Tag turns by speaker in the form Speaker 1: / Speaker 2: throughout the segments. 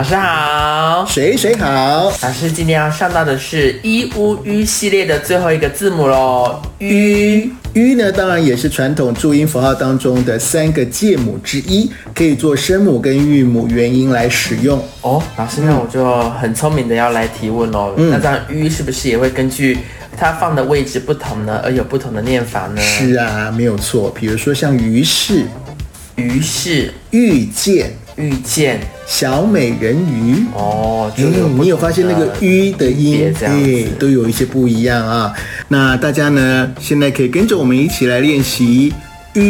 Speaker 1: 老师好，
Speaker 2: 谁谁好？
Speaker 1: 老师今天要上到的是 e u ü 系列的最后一个字母喽。ü
Speaker 2: ü 呢，当然也是传统注音符号当中的三个介母之一，可以做声母跟韵母元音来使用。
Speaker 1: 哦，老师，那我就很聪明的要来提问喽。嗯、那这样 ü 是不是也会根据它放的位置不同呢，而有不同的念法呢？
Speaker 2: 是啊，没有错。比如说像于是。
Speaker 1: 于是
Speaker 2: 遇见，
Speaker 1: 遇见
Speaker 2: 小美人鱼
Speaker 1: 哦，
Speaker 2: 嗯，你有发现那个“鱼”的音，哎，都有一些不一样啊。那大家呢，现在可以跟着我们一起来练习“鱼”。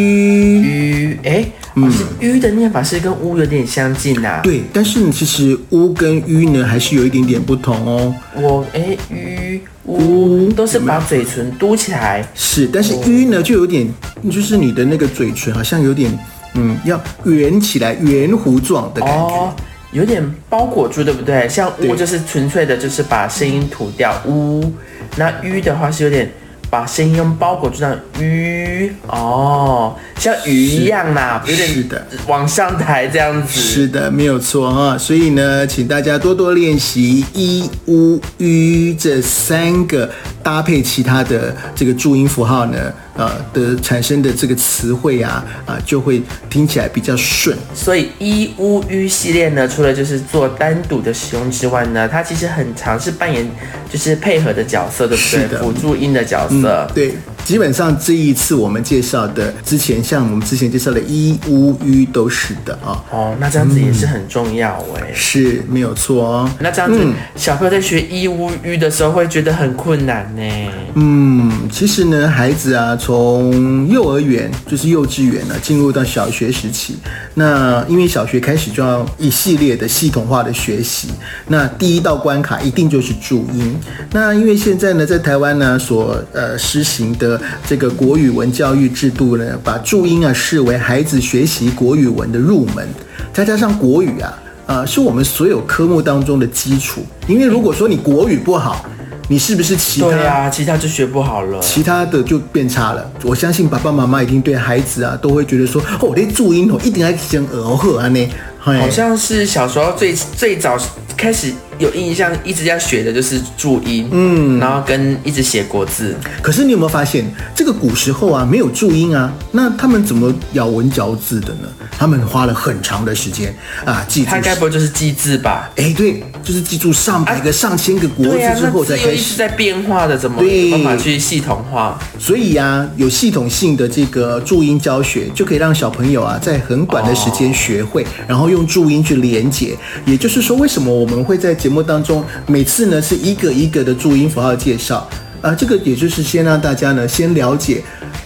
Speaker 1: 鱼，哎，嗯，是“鱼”的念法是跟“乌”有点相近呐、啊。
Speaker 2: 对，但是你其实“乌”跟“鱼”呢，还是有一点点不同哦。
Speaker 1: 我哎，“鱼”“乌”都是把嘴唇嘟起来，
Speaker 2: 是，但是“鱼”呢，就有点，就是你的那个嘴唇好像有点。嗯，要圆起来，圆弧状的感觉，哦，
Speaker 1: 有点包裹住，对不对？像“呜”就是纯粹的，就是把声音吐掉，“乌”，那“吁”的话是有点。把声音用包裹住，像吁哦，像鱼一样啦，有点的往上抬这样子。
Speaker 2: 是的，没有错哈。所以呢，请大家多多练习一”“呜”“吁这三个搭配其他的这个注音符号呢，呃的产生的这个词汇啊啊，就会听起来比较顺。
Speaker 1: 所以一乌吁系列呢，除了就是做单独的使用之外呢，它其实很常是扮演就是配合的角色，对不对？辅助音的角色。
Speaker 2: 嗯、对，基本上这一次我们介绍的，之前像我们之前介绍的 e u ü 都是的啊。
Speaker 1: 哦，那这样子也是很重要哎、嗯，
Speaker 2: 是没有错哦。
Speaker 1: 那这样子，嗯、小朋友在学 e u ü 的时候会觉得很困难呢？
Speaker 2: 嗯，其实呢，孩子啊，从幼儿园就是幼稚园呢，进入到小学时期，那因为小学开始就要一系列的系统化的学习，那第一道关卡一定就是注音。那因为现在呢，在台湾呢。所呃实行的这个国语文教育制度呢，把注音啊视为孩子学习国语文的入门，再加上国语啊，呃是我们所有科目当中的基础。因为如果说你国语不好，你是不是其他
Speaker 1: 对啊，其他就学不好了，
Speaker 2: 其他的就变差了。我相信爸爸妈妈一定对孩子啊都会觉得说，哦，我这注音哦一定要先耳后啊呢，
Speaker 1: 好像是小时候最最早开始。有印象一直要学的就是注音，嗯，然后跟一直写国字。
Speaker 2: 可是你有没有发现，这个古时候啊没有注音啊，那他们怎么咬文嚼字的呢？他们花了很长的时间啊记住。
Speaker 1: 他该不会就是记字吧？
Speaker 2: 哎，对，就是记住上百个、啊、上千个国字之后再开始。
Speaker 1: 对啊，那字又一直在变化的，怎么有办法去系统化？
Speaker 2: 所以呀、啊，有系统性的这个注音教学，就可以让小朋友啊在很短的时间学会，哦、然后用注音去连接。也就是说，为什么我们会在节目当中每次呢是一个一个的注音符号介绍啊，这个也就是先让大家呢先了解，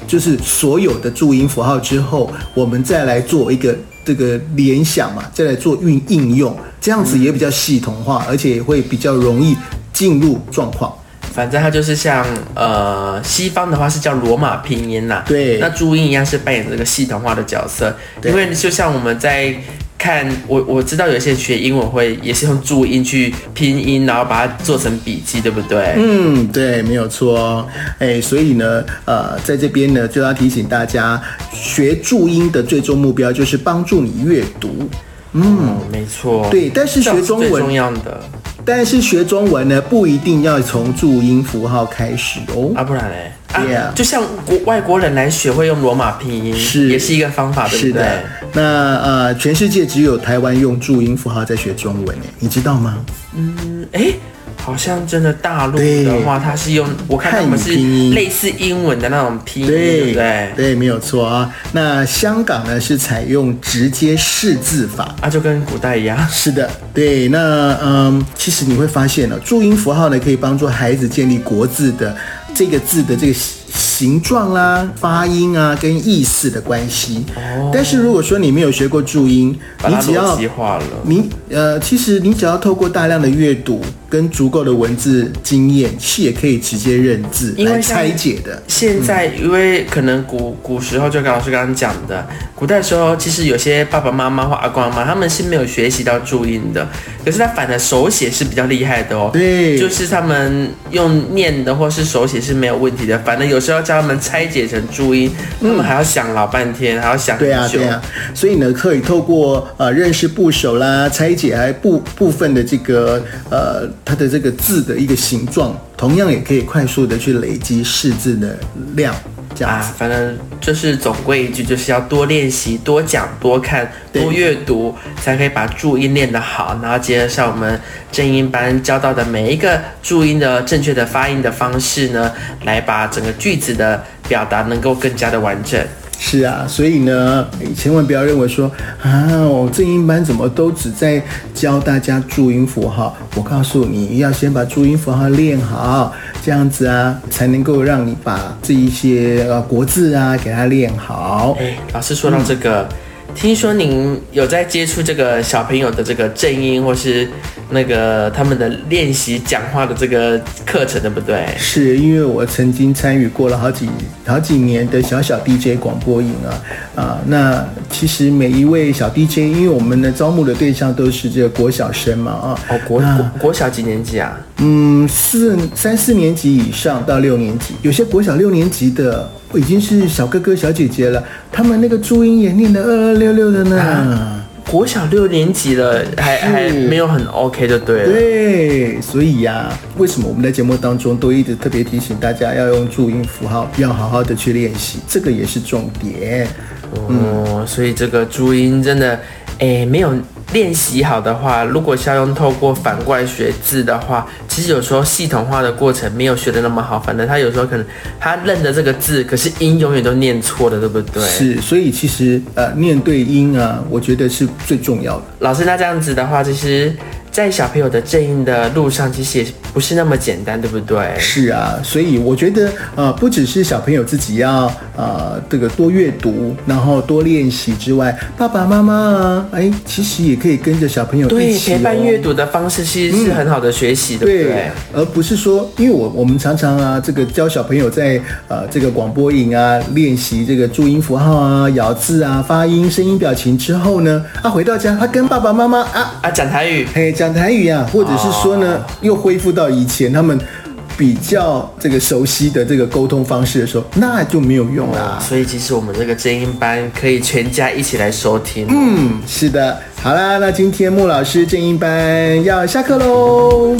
Speaker 2: 就是所有的注音符号之后，我们再来做一个这个联想嘛，再来做运应用，这样子也比较系统化，而且也会比较容易进入状况。
Speaker 1: 反正它就是像呃西方的话是叫罗马拼音呐、啊，
Speaker 2: 对，
Speaker 1: 那注音一样是扮演这个系统化的角色，因为就像我们在。看我我知道有些人学英文会也是用注音去拼音，然后把它做成笔记，对不对？
Speaker 2: 嗯，对，没有错哦。哎，所以呢，呃，在这边呢就要提醒大家，学注音的最终目标就是帮助你阅读。嗯，
Speaker 1: 嗯，没错。
Speaker 2: 对，但是学中文
Speaker 1: 最重要的，
Speaker 2: 但是学中文呢不一定要从注音符号开始哦。
Speaker 1: 啊，不然嘞？就像国外国人来学会用罗马拼音，是也是一个方法，对不对？是的。
Speaker 2: 那呃，全世界只有台湾用注音符号在学中文，你知道吗？
Speaker 1: 嗯，哎，好像真的大陆的话，它是用我看他们是类似英文的那种拼音，对不对？
Speaker 2: 对，没有错啊。那香港呢是采用直接识字法
Speaker 1: 啊，就跟古代一样。
Speaker 2: 是的，对。那嗯，其实你会发现呢，注音符号呢可以帮助孩子建立国字的。这个字的这个形状啦、发音啊，跟意思的关系。哦。但是如果说你没有学过注音，你只要你呃，其实你只要透过大量的阅读跟足够的文字经验，是也可以直接认字来拆解的。
Speaker 1: 现在因为可能古古时候，就跟老师刚刚讲的，古代的时候，其实有些爸爸妈妈或阿公阿妈，他们是没有学习到注音的。可是他反而手写是比较厉害的哦。
Speaker 2: 对，
Speaker 1: 就是他们用念的或是手写是没有问题的。反正有时候教他们拆解成注音，他们还要想老半天，还要想很久。
Speaker 2: 对啊，对啊。所以呢，可以透过呃认识部首啦，拆解还部部分的这个呃它的这个字的一个形状，同样也可以快速的去累积识字的量。
Speaker 1: 啊，反正就是总归一句，就是要多练习、多讲、多看、多阅读，才可以把注音练得好。然后结合上我们正音班教到的每一个注音的正确的发音的方式呢，来把整个句子的表达能够更加的完整。
Speaker 2: 是啊，所以呢，千万不要认为说啊，我正音班怎么都只在教大家注音符号。我告诉你，要先把注音符号练好，这样子啊，才能够让你把这一些呃国字啊给它练好。
Speaker 1: 哎，老师说到这个。听说您有在接触这个小朋友的这个正音，或是那个他们的练习讲话的这个课程，对不对？
Speaker 2: 是因为我曾经参与过了好几好几年的小小 DJ 广播营啊啊！那其实每一位小 DJ，因为我们的招募的对象都是这个国小生嘛啊
Speaker 1: 哦国国国小几年级啊？
Speaker 2: 嗯，四三四年级以上到六年级，有些国小六年级的。已经是小哥哥小姐姐了，他们那个注音也念得二二六六的呢。啊、
Speaker 1: 国小六年级了，还还没有很 OK 就，对
Speaker 2: 了。对，所以呀、啊，为什么我们在节目当中都一直特别提醒大家要用注音符号，要好好的去练习，这个也是重点。
Speaker 1: 哦，嗯、所以这个注音真的，哎，没有。练习好的话，如果是要用透过反过来学字的话，其实有时候系统化的过程没有学的那么好。反正他有时候可能他认得这个字，可是音永远都念错的，对不对？
Speaker 2: 是，所以其实呃，念对音啊，我觉得是最重要的。
Speaker 1: 老师，那这样子的话，其实。在小朋友的正音的路上，其实也不是那么简单，对不对？
Speaker 2: 是啊，所以我觉得，呃，不只是小朋友自己要，呃，这个多阅读，然后多练习之外，爸爸妈妈啊，哎，其实也可以跟着小朋友一起、哦、
Speaker 1: 对陪伴阅读的方式，其实是很好的学习，嗯、对不对？
Speaker 2: 而不是说，因为我我们常常啊，这个教小朋友在呃这个广播营啊练习这个注音符号啊、咬字啊、发音、声音表情之后呢，啊、回到家，他跟爸爸妈妈啊
Speaker 1: 啊讲台语，
Speaker 2: 嘿讲台语啊，或者是说呢，又恢复到以前他们比较这个熟悉的这个沟通方式的时候，那就没有用啦。
Speaker 1: 所以其实我们这个精英班可以全家一起来收听。
Speaker 2: 嗯，是的。好啦，那今天穆老师精英班要下课喽。